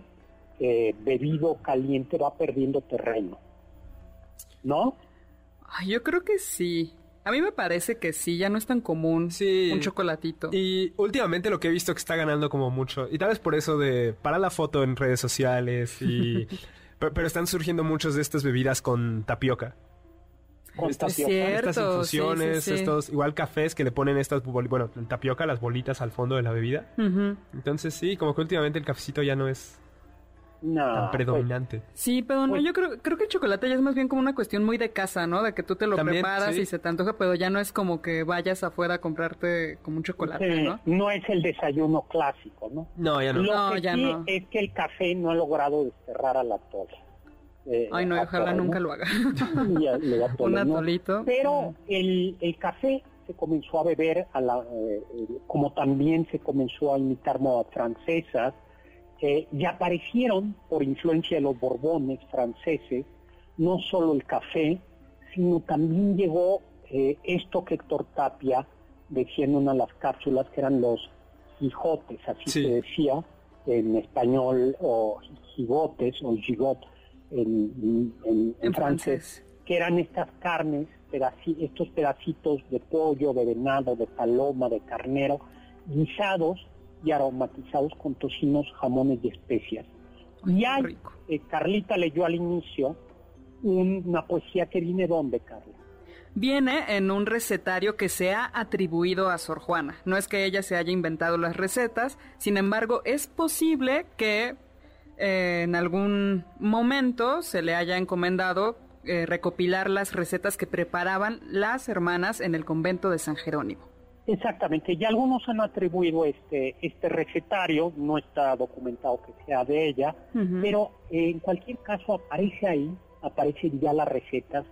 eh, bebido caliente va perdiendo terreno. ¿No? Ay, yo creo que sí. A mí me parece que sí, ya no es tan común Sí. un chocolatito. Y últimamente lo que he visto que está ganando como mucho. Y tal vez por eso de para la foto en redes sociales y... pero, pero están surgiendo muchos de estas bebidas con tapioca. Con Estas- tapioca. Cierto, estas infusiones, sí, sí, sí. estos igual cafés que le ponen estas bueno, el tapioca, las bolitas al fondo de la bebida. Entonces sí, como que últimamente el cafecito ya no es No, tan pues, predominante. Sí, pero no, Pues- yo creo, creo que el chocolate ya es más bien como una cuestión muy de casa, ¿no? De que tú te lo También, preparas sí. y se te antoja, pero ya no es como que vayas afuera a comprarte como un chocolate, sí, ¿no? no es el desayuno clásico, ¿no? No, ya no. Lo No, que ya sí no. es que el café no ha logrado desterrar al atole. Eh, Ay, no, a ojalá nunca lo haga. Un ¿no? atolito. Pero el, el café se comenzó a beber, a la, eh, eh, como también se comenzó a imitar modas francesas, eh, y aparecieron, por influencia de los borbones franceses, no solo el café, sino también llegó eh, esto que Héctor Tapia decía en una de las cápsulas, que eran los gigotes, así Sí. se decía en español, o gigotes, o gigot en, francés. que eran estas carnes, pedaci- estos pedacitos de pollo, de venado, de paloma, de carnero, guisados y aromatizados con tocinos, jamones y especias. Y hay, eh, Carlita leyó al inicio un- una poesía que viene dónde, Carla. Viene en un recetario que se ha atribuido a Sor Juana. No es que ella se haya inventado las recetas, sin embargo, es posible que eh, en algún momento se le haya encomendado eh, recopilar las recetas que preparaban las hermanas en el convento de San Jerónimo. Exactamente, y algunos han atribuido este, este recetario, no está documentado que sea de ella, pero eh, en cualquier caso aparece ahí, aparecen ya las recetas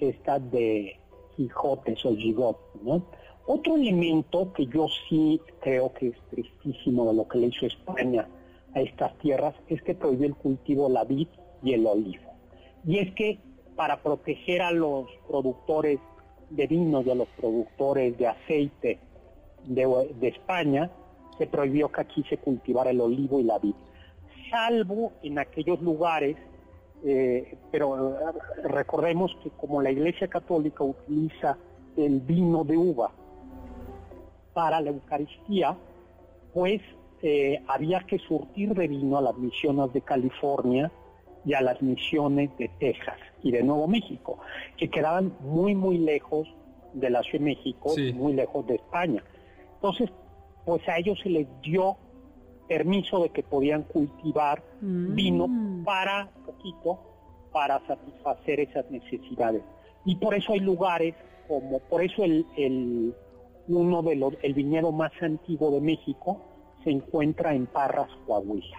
estas de Quijotes o Gigot, ¿no? Otro elemento que yo sí creo que es tristísimo de lo que le hizo España a estas tierras es que prohibió el cultivo de la vid y el olivo. Y es que para proteger a los productores de vino y a los productores de aceite de, de España, se prohibió que aquí se cultivara el olivo y la vid, salvo en aquellos lugares, eh, pero eh, recordemos que como la Iglesia Católica utiliza el vino de uva para la Eucaristía, pues eh, había que surtir de vino a las misiones de California y a las misiones de Texas y de Nuevo México, que quedaban muy, muy lejos de la Ciudad de México, Sí. muy lejos de España. Entonces, pues a ellos se les dio permiso de que podían cultivar Mm. vino para poquito, para satisfacer esas necesidades. Y por eso hay lugares como, por eso el, el- uno de los, el viñedo más antiguo de México se encuentra en Parras, Coahuila.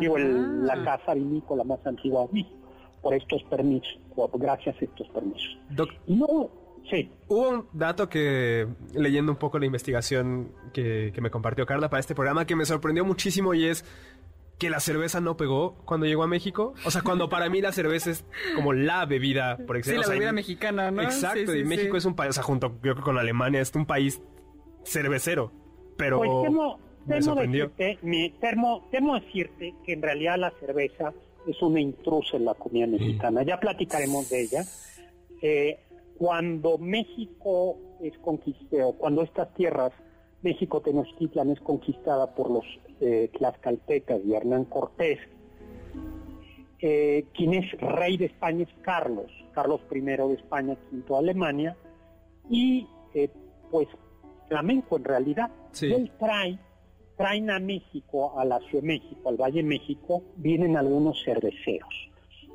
Digo, el- la Ah. casa vinícola más antigua de México, por estos permisos, gracias a estos permisos. Doc, no, sí, Hubo un dato que, leyendo un poco la investigación que, que me compartió Carla para este programa, que me sorprendió muchísimo y es que la cerveza no pegó cuando llegó a México. O sea, cuando para mí la cerveza es como la bebida por Sí, excelencia. la O sea, bebida mexicana, ¿no? Exacto, Sí, y sí, México sí. es un país, o sea, junto yo creo, con Alemania, es un país cervecero. Pero... Pues hemos, me sorprendió. Decirte, mi, termo, temo decirte que en realidad la cerveza es una intrusa en la comida mexicana. Ya platicaremos de ella. Eh, cuando México es conquistado, cuando estas tierras, México Tenochtitlan es conquistada por los eh, tlaxcaltecas y Hernán Cortés, eh, quien es rey de España es Carlos, Carlos I de España, quinto de Alemania, y eh, pues flamenco en realidad. Sí. Él trae, traen a México, a la Ciudad de México, al Valle de México, vienen algunos cerveceros,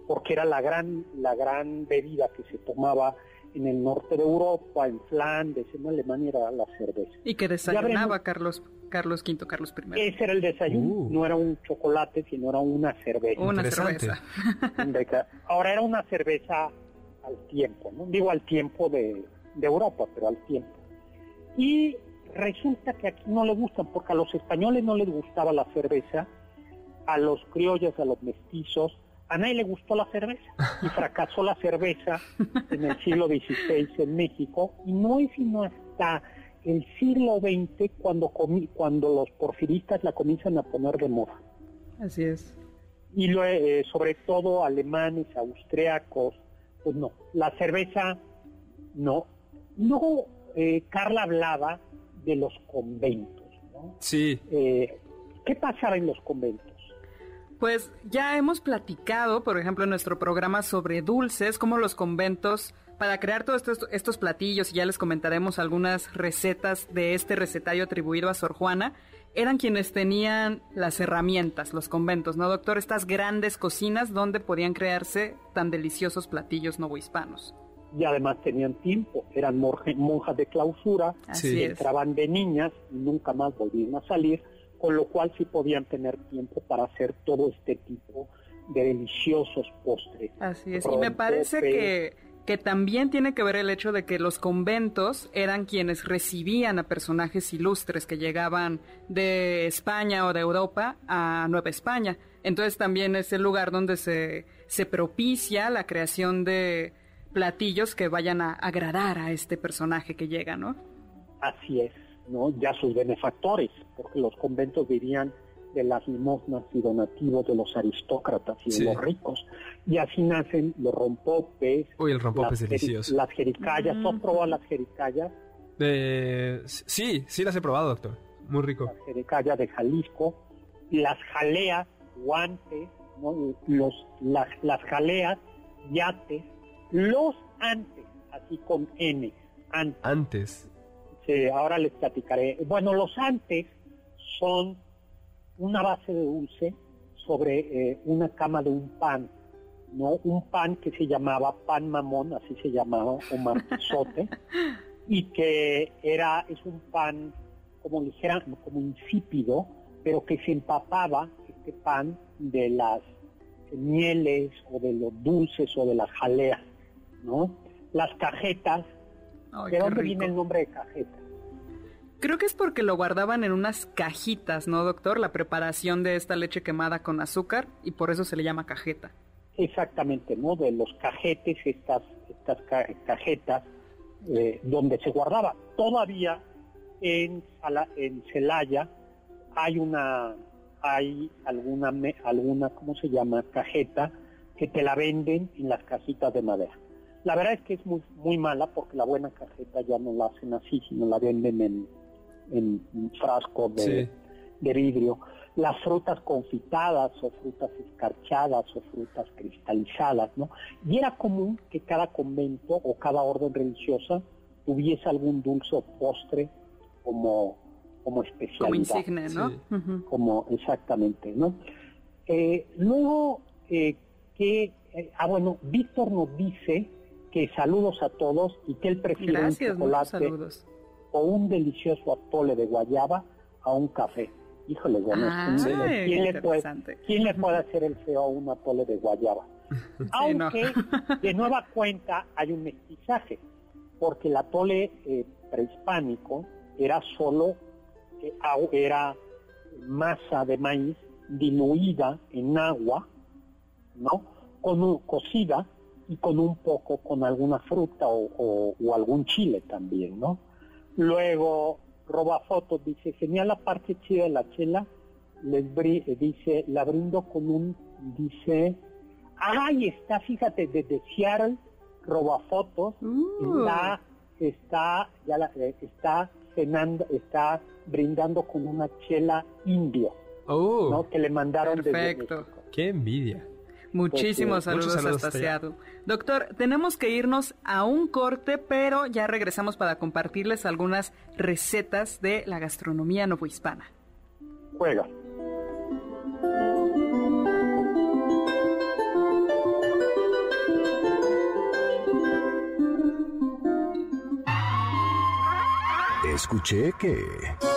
porque era la gran, la gran bebida que se tomaba en el norte de Europa, en Flandes, en Alemania era la cerveza. Y que desayunaba Carlos, Carlos V, Carlos I. Ese era el desayuno, Uh. no era un chocolate, sino era una cerveza. Una cerveza. Ahora era una cerveza al tiempo, ¿no? Digo al tiempo de, de Europa, pero al tiempo. Y resulta que aquí no le gustan, porque a los españoles no les gustaba la cerveza, a los criollos, a los mestizos, a nadie le gustó la cerveza. Y fracasó la cerveza en el siglo XVI en México, y no es sino hasta el siglo XX cuando, comi- cuando los porfiristas la comienzan a poner de moda Así es. y lo, eh, sobre todo alemanes, austriacos, pues no, la cerveza no. Luego eh, Carla hablaba de los conventos, ¿no? Sí, Eh, ¿Qué pasaba en los conventos? Pues ya hemos platicado, por ejemplo, en nuestro programa sobre dulces, como los conventos, para crear todos estos, estos platillos, y ya les comentaremos algunas recetas de este recetario atribuido a Sor Juana, eran quienes tenían las herramientas, los conventos, ¿no, doctor? Estas grandes cocinas donde podían crearse tan deliciosos platillos novohispanos. Y además tenían tiempo, eran monjas de clausura, Así es. entraban de niñas y nunca más volvían a salir, con lo cual sí podían tener tiempo para hacer todo este tipo de deliciosos postres. Así es. Y me parece que, que también tiene que ver el hecho de que los conventos eran quienes recibían a personajes ilustres que llegaban de España o de Europa a Nueva España. Entonces también es el lugar donde se, se propicia la creación de platillos que vayan a agradar a este personaje que llega, ¿no? Así es, ¿no? Ya sus benefactores, porque los conventos vivían de las limosnas y donativos de los aristócratas y Sí. de los ricos. Y así nacen los rompopes. Uy, el rompope las es delicioso. Las jericayas, ¿tú has probado las jericayas? Eh, sí, sí las he probado, doctor. Muy rico. Las jericayas de Jalisco, las jaleas, guantes, ¿no? Los, las, las jaleas, yates, los antes, así con N, antes. Antes. Sí, ahora les platicaré. Bueno, los antes son una base de dulce sobre eh, una cama de un pan, ¿no? Un pan que se llamaba pan mamón, así se llamaba, o marquizote, y que era, es un pan como ligera, como insípido, pero que se empapaba este pan de las mieles o de los dulces o de las jaleas, ¿no? Las cajetas, Ay, ¿de dónde rico. viene el nombre de cajeta? Creo que es porque lo guardaban en unas cajitas, ¿no, doctor? La preparación de esta leche quemada con azúcar y por eso se le llama cajeta. Exactamente, ¿no? De los cajetes, estas, estas ca- cajetas eh, donde se guardaba. Todavía en, en Celaya hay una, hay alguna, alguna, ¿cómo se llama? Cajeta que te la venden en las cajitas de madera. La verdad es que es muy, muy mala porque la buena cajeta ya no la hacen así, sino la venden en, en frascos de, Sí. de vidrio. Las frutas confitadas o frutas escarchadas o frutas cristalizadas, ¿no? Y era común que cada convento o cada orden religiosa tuviese algún dulce o postre como, como especialidad Como insigne, ¿no? Sí. Como exactamente, ¿no? Eh, luego, eh, que, eh, ah, bueno, Víctor nos dice que saludos a todos y que él prefiere Gracias, un chocolate o un delicioso atole de guayaba a un café. Híjole, bueno, Ah, ¿quién, le puede, quién le puede hacer el feo a un atole de guayaba? Sí, no. Aunque de nueva cuenta hay un mestizaje, porque el atole eh, prehispánico era solo, eh, era masa de maíz diluida en agua, ¿no? Con un- cocida y con un poco, con alguna fruta o, o- o algún chile también, ¿no? Luego roba fotos, dice, genial la parte chida de la chela, les bri- dice, la brindo con un, dice, ay, está, fíjate, desde Seattle, roba fotos, Uh. está, está, ya la- eh, está cenando, está brindando con una chela indio, Oh, ¿no? Que le mandaron desde Perfecto. México. qué envidia. Muchísimos Muchos saludos, saludos hasta hasta allá. Seattle. Doctor, tenemos que irnos a un corte, pero ya regresamos para compartirles algunas recetas de la gastronomía novohispana. Juega. Escuché que...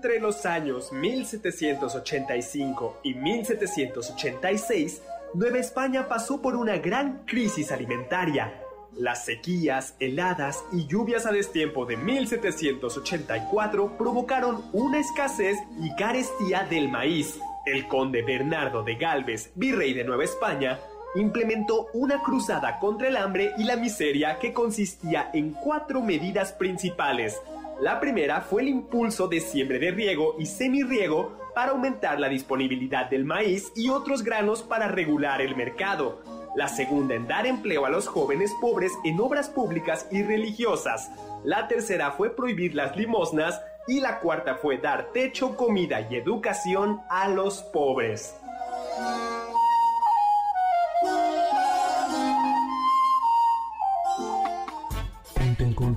Entre los años 1785 y 1786, Nueva España pasó por una gran crisis alimentaria. Las sequías, heladas y lluvias a destiempo de 1784 provocaron una escasez y carestía del maíz. El conde Bernardo de Galvez, virrey de Nueva España, implementó una cruzada contra el hambre y la miseria que consistía en cuatro medidas principales. La primera fue el impulso de siembra de riego y semirriego para aumentar la disponibilidad del maíz y otros granos para regular el mercado. La segunda en dar empleo a los jóvenes pobres en obras públicas y religiosas. La tercera fue prohibir las limosnas y la cuarta fue dar techo, comida y educación a los pobres.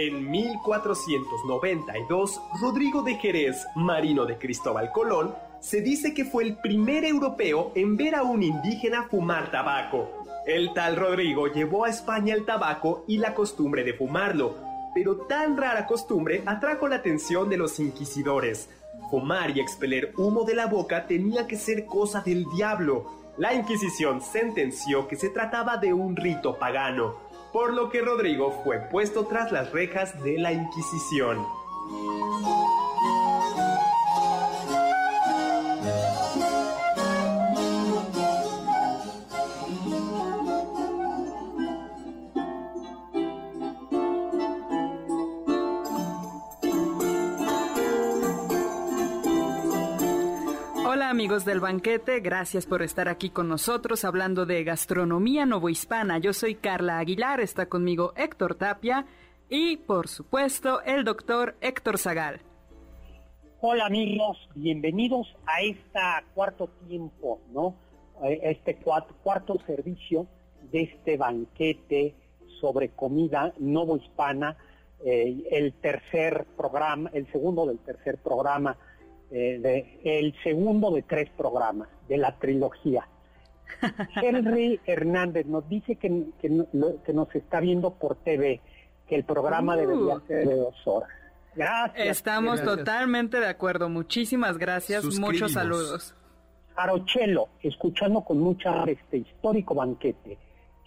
En 1492, Rodrigo de Jerez, marino de Cristóbal Colón, se dice que fue el primer europeo en ver a un indígena fumar tabaco. El tal Rodrigo llevó a España el tabaco y la costumbre de fumarlo, pero tan rara costumbre atrajo la atención de los inquisidores. Fumar y expeler humo de la boca tenía que ser cosa del diablo. La Inquisición sentenció que se trataba de un rito pagano, por lo que Rodrigo fue puesto tras las rejas de la Inquisición. Amigos del banquete, gracias por estar aquí con nosotros hablando de gastronomía novohispana. Yo soy Carla Aguilar, está conmigo Héctor Tapia y por supuesto el doctor Héctor Zagal. Hola amigos, bienvenidos a esta cuarto tiempo, ¿no? Este cuat- cuarto servicio de este banquete sobre comida novohispana, eh, el tercer programa, el segundo del tercer programa, eh, de- el segundo de tres programas de la trilogía. Henry Hernández nos dice que, que que nos está viendo por TV, que el programa Uh. debería ser de dos horas. Gracias. Estamos Gracias. totalmente de acuerdo, muchísimas gracias, muchos saludos. Arochelo, escuchando con mucha este histórico banquete,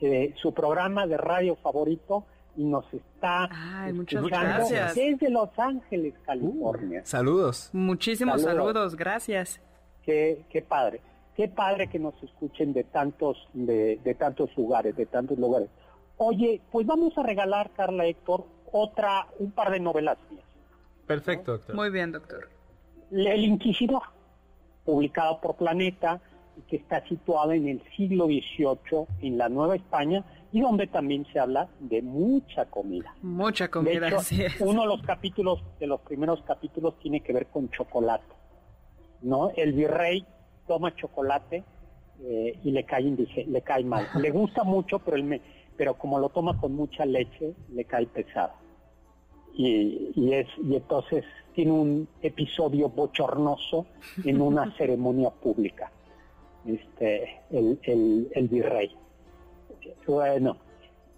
eh, su programa de radio favorito y nos está Ay, muchas escuchando gracias. desde Los Ángeles, California. Saludos. Muchísimos Saludos. saludos, gracias. Qué, qué padre, qué padre que nos escuchen de tantos, de, de tantos lugares, de tantos lugares. Oye, pues vamos a regalar, Carla Héctor, otra, un par de novelas mías. Perfecto, doctor. Muy bien, doctor. El Inquisidor, publicado por Planeta, y que está situado en el siglo XVIII en la Nueva España y donde también se habla de mucha comida. Mucha De comida, hecho, así es. uno de los capítulos, de los primeros capítulos, tiene que ver con chocolate. ¿No? El virrey toma chocolate eh, y le cae indige- le cae mal. Le gusta mucho, pero él me, pero como lo toma con mucha leche, le cae pesado. Y, y es y entonces tiene un episodio bochornoso en una ceremonia pública. Este, el, el, el virrey. Bueno,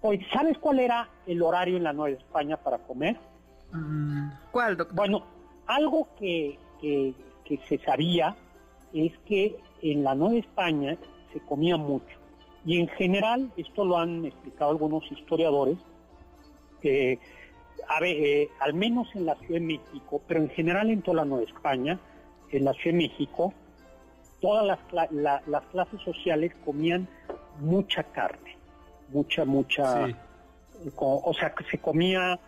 Oye, ¿sabes cuál era el horario en la Nueva España para comer? Mm, ¿Cuál, doctor? Bueno, algo que, que, que se sabía es que en la Nueva España se comía mucho. Y en general, esto lo han explicado algunos historiadores, que a ver, eh, al menos en la Ciudad de México, pero en general en toda la Nueva España, en la Ciudad de México, todas las, la- las clases sociales comían mucha carne, mucha, mucha, Sí. o sea, que se comía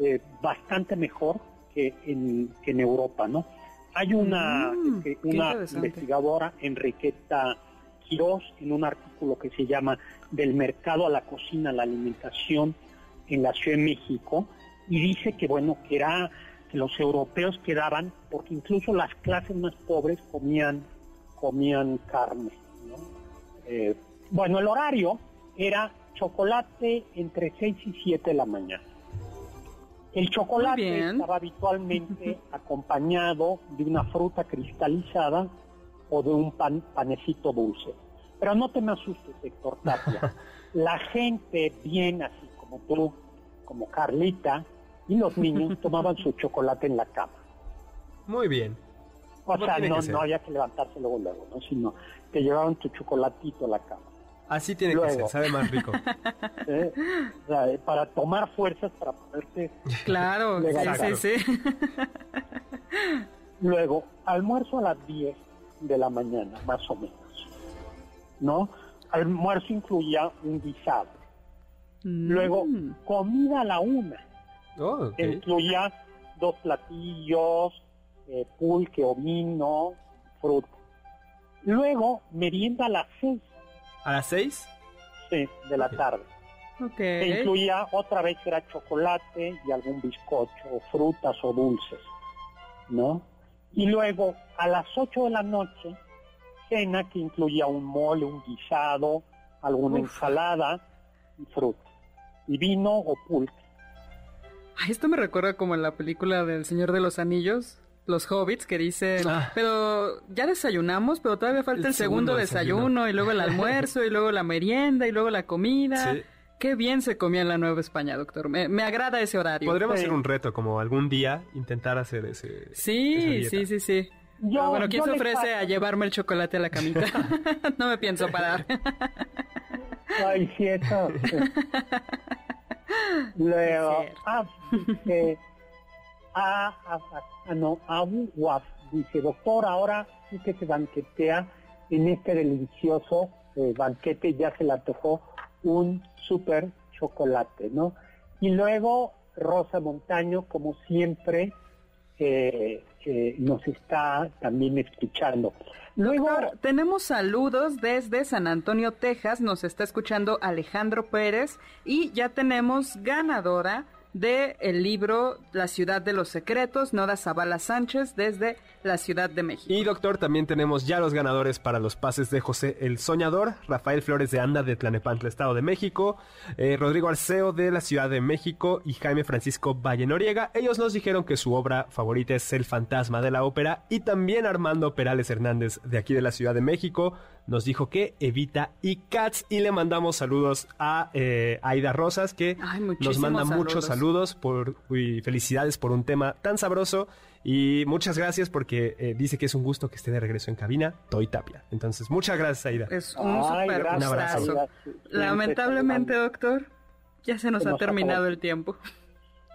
eh, bastante mejor que en, que en Europa, ¿no? Hay una, Mm, este, una investigadora, Enriqueta Quirós, en un artículo que se llama Del mercado a la cocina, la alimentación en la Ciudad de México, y dice que, bueno, que era que los europeos quedaban, porque incluso las clases más pobres comían, comían carne, ¿no? Eh, bueno, el horario era chocolate entre 6 y 7 de la mañana. El chocolate estaba habitualmente acompañado de una fruta cristalizada o de un pan, panecito dulce. Pero no te me asustes, Héctor Tapia. La gente bien así como tú, como Carlita, y los niños tomaban su chocolate en la cama. Muy bien. O sea, no, no había que levantarse luego, luego, ¿no? sino que llevaban tu chocolatito a la cama. Así tiene que Luego. ser, sabe más rico. ¿eh? O sea, eh, para tomar fuerzas, para poderte Claro, sí, sí, sí. Luego, almuerzo a las 10 de la mañana, más o menos. ¿No? Almuerzo incluía un guisado. Luego, Mm. comida a la una. Oh, incluía dos platillos, eh, pulque o vino, fruta. Luego, merienda a las 6 ¿A las seis? de la tarde. Ok. Que incluía otra vez era chocolate y algún bizcocho, o frutas o dulces, ¿no? Y luego a las 8 de la noche, cena que incluía un mole, un guisado, alguna Uf. ensalada y fruta. Y vino o pulque. Esto me recuerda como en la película del Señor de los Anillos, los hobbits que dicen, Ah. pero ya desayunamos, pero todavía falta el, El segundo, segundo desayuno, desayuno. y luego el almuerzo y luego la merienda y luego la comida. Sí. Qué bien se comía en la Nueva España, doctor. Me, me agrada ese horario. Podremos Sí. hacer un reto, como algún día intentar hacer ese. Sí, sí, sí, sí. Yo- Pero bueno, ¿quién se ofrece paso. a llevarme el chocolate a la camita? no me pienso parar. Ay, eso. Luego, Es cierto. ah, dice, ah, ah, ah, no, Abu Waf, dice, doctor, ahora sí que se banquetea en este delicioso eh, banquete, ya se le antojó un super chocolate, ¿no? Y luego, Rosa Montaño, como siempre, eh, eh, nos está también escuchando. Luego, tenemos saludos desde San Antonio, Texas. Nos está escuchando Alejandro Pérez y ya tenemos ganadora de el libro La ciudad de los secretos, Nora Zavala Sánchez desde la Ciudad de México. Y doctor, también tenemos ya los ganadores para los pases de José el Soñador, Rafael Flores de Anda de Tlanepantla, Estado de México, eh, Rodrigo Arceo de la Ciudad de México y Jaime Francisco Valle Noriega. Ellos nos dijeron que su obra favorita es El Fantasma de la Ópera y también Armando Perales Hernández de aquí de la Ciudad de México nos dijo que Evita y Cats y le mandamos saludos a eh, Aida Rosas que Ay, nos manda muchos saludos. por, y felicidades por un tema tan sabroso. Y muchas gracias porque eh, dice que es un gusto que esté de regreso en cabina, Toy Tapia. Entonces, muchas gracias, Aida. Es un Ay, super gracias, Un abrazo. Lamentablemente, doctor, ya se nos Se ha nos terminado acabó. el tiempo.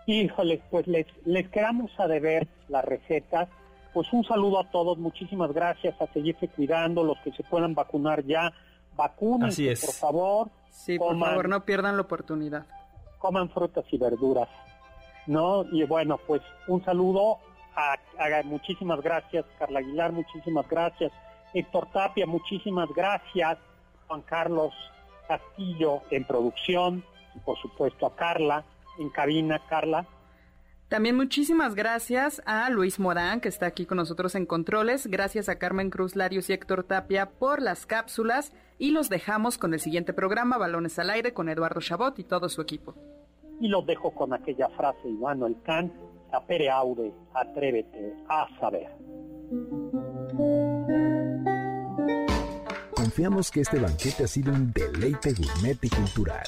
Híjoles, pues les, les quedamos a deber las recetas. Pues un saludo a todos, muchísimas gracias, a seguirse cuidando, los que se puedan vacunar ya, vacúnense, Así es. por favor, Sí, por favor, no pierdan la oportunidad. coman frutas y verduras, ¿no? Y bueno, pues un saludo, a, a- muchísimas gracias, Carla Aguilar, muchísimas gracias, Héctor Tapia, muchísimas gracias, Juan Carlos Castillo en producción, y por supuesto a Carla en cabina, Carla. También muchísimas gracias a Luis Morán, que está aquí con nosotros en Controles. Gracias a Carmen Cruz Larios y Héctor Tapia por las cápsulas. Y los dejamos con el siguiente programa, Balones al Aire, con Eduardo Chabot y todo su equipo. Y los dejo con aquella frase, Ivano Kant, sapere aude, atrévete a saber. Confiamos que este banquete ha sido un deleite gourmet y cultural.